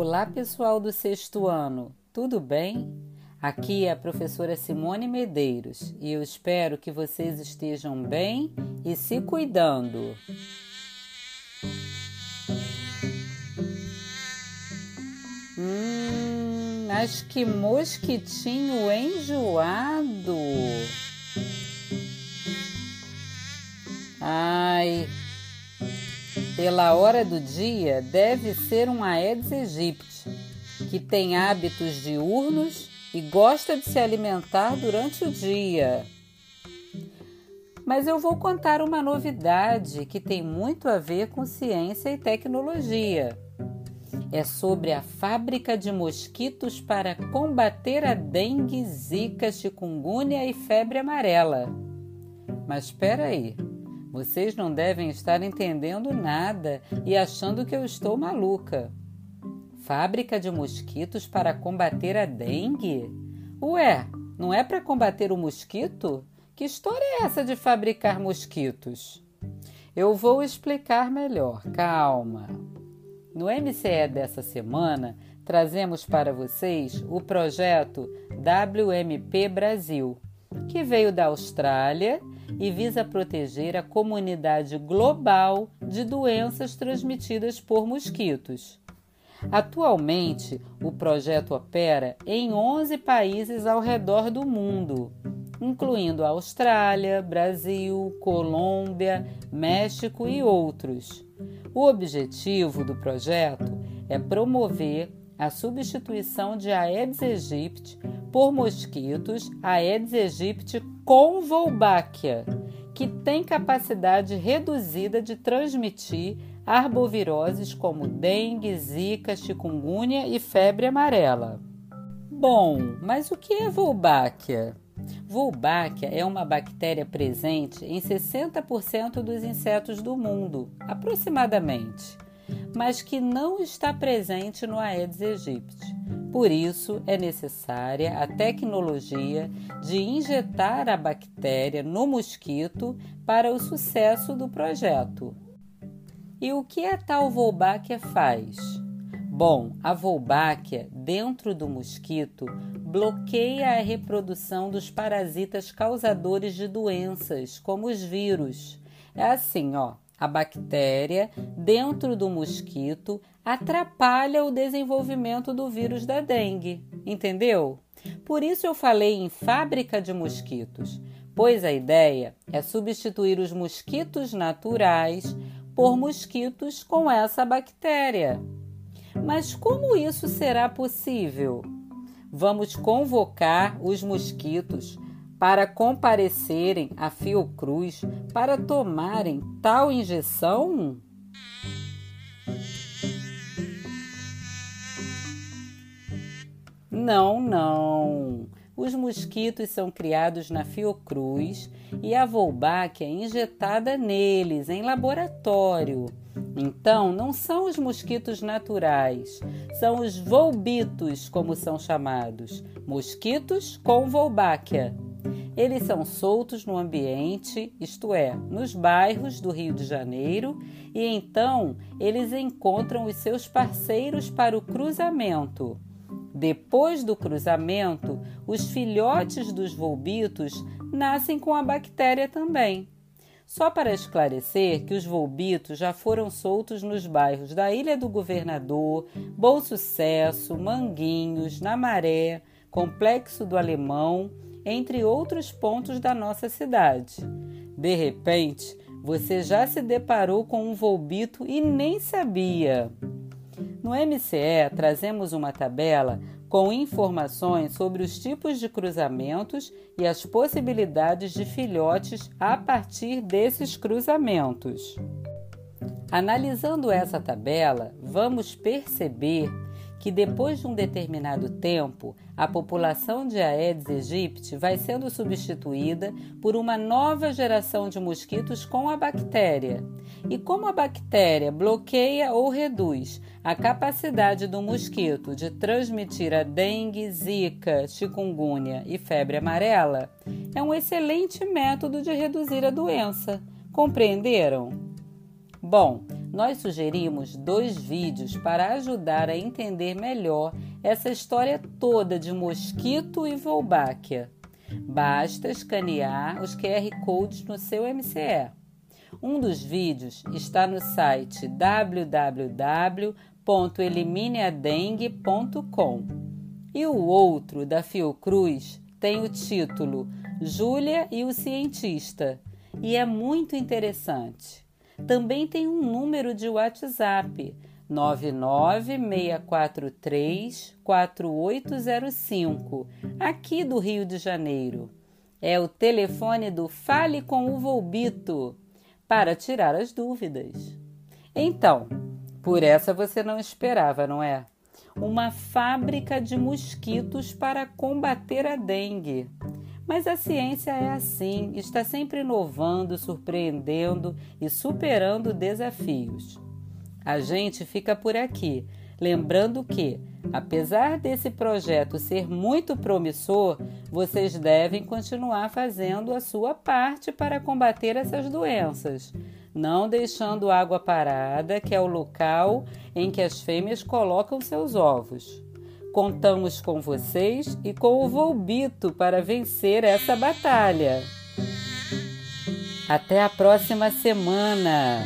Olá, pessoal do sexto ano, tudo bem? Aqui é a professora Simone Medeiros e eu espero que vocês estejam bem e se cuidando. Hum, mas que mosquitinho enjoado! Ai, pela hora do dia, deve ser um Aedes aegypti, que tem hábitos diurnos e gosta de se alimentar durante o dia. Mas eu vou contar uma novidade que tem muito a ver com ciência e tecnologia. É sobre a fábrica de mosquitos para combater a dengue, zika, chikungunya e febre amarela. Mas espera aí. Vocês não devem estar entendendo nada e achando que eu estou maluca. Fábrica de mosquitos para combater a dengue? Ué, não é para combater o mosquito? Que história é essa de fabricar mosquitos? Eu vou explicar melhor, calma. No MCE dessa semana, trazemos para vocês o projeto WMP Brasil, que veio da Austrália e visa proteger a comunidade global de doenças transmitidas por mosquitos. Atualmente, o projeto opera em 11 países ao redor do mundo, incluindo a Austrália, Brasil, Colômbia, México e outros. O objetivo do projeto é promover a substituição de Aedes aegypti por mosquitos Aedes aegypti com Wolbachia, que tem capacidade reduzida de transmitir arboviroses como dengue, zika, chikungunya e febre amarela. Bom, mas o que é Wolbachia? Wolbachia é uma bactéria presente em 60% dos insetos do mundo, aproximadamente mas que não está presente no Aedes aegypti. Por isso, é necessária a tecnologia de injetar a bactéria no mosquito para o sucesso do projeto. E o que a tal Wolbachia faz? Bom, a Wolbachia, dentro do mosquito, bloqueia a reprodução dos parasitas causadores de doenças, como os vírus. É assim, ó. A bactéria dentro do mosquito atrapalha o desenvolvimento do vírus da dengue, entendeu? Por isso eu falei em fábrica de mosquitos, pois a ideia é substituir os mosquitos naturais por mosquitos com essa bactéria. Mas como isso será possível? Vamos convocar os mosquitos para comparecerem à Fiocruz para tomarem tal injeção? Não, não. Os mosquitos são criados na Fiocruz e a Wolbachia é injetada neles em laboratório. Então, não são os mosquitos naturais, são os volbitos, como são chamados, mosquitos com Wolbachia. Eles são soltos no ambiente, isto é, nos bairros do Rio de Janeiro, e então eles encontram os seus parceiros para o cruzamento. Depois do cruzamento, os filhotes dos volbitos nascem com a bactéria também. Só para esclarecer que os volbitos já foram soltos nos bairros da Ilha do Governador, Bom Sucesso, Manguinhos, Namaré, Complexo do Alemão entre outros pontos da nossa cidade. De repente, você já se deparou com um volbito e nem sabia. No MCE, trazemos uma tabela com informações sobre os tipos de cruzamentos e as possibilidades de filhotes a partir desses cruzamentos. Analisando essa tabela, vamos perceber que depois de um determinado tempo, a população de Aedes aegypti vai sendo substituída por uma nova geração de mosquitos com a bactéria. E como a bactéria bloqueia ou reduz a capacidade do mosquito de transmitir a dengue, zika, chikungunya e febre amarela, é um excelente método de reduzir a doença. Compreenderam? Bom, nós sugerimos dois vídeos para ajudar a entender melhor essa história toda de mosquito e Wolbachia. Basta escanear os QR Codes no seu MCE. Um dos vídeos está no site www.elimineadengue.com e o outro, da Fiocruz, tem o título Júlia e o Cientista e é muito interessante. Também tem um número de WhatsApp 996434805, aqui do Rio de Janeiro. É o telefone do Fale com o Volbito para tirar as dúvidas. Então, por essa você não esperava, não é? Uma fábrica de mosquitos para combater a dengue. Mas a ciência é assim, está sempre inovando, surpreendendo e superando desafios. A gente fica por aqui, lembrando que, apesar desse projeto ser muito promissor, vocês devem continuar fazendo a sua parte para combater essas doenças, não deixando água parada, que é o local em que as fêmeas colocam seus ovos. Contamos com vocês e com o Volbito para vencer essa batalha. Até a próxima semana!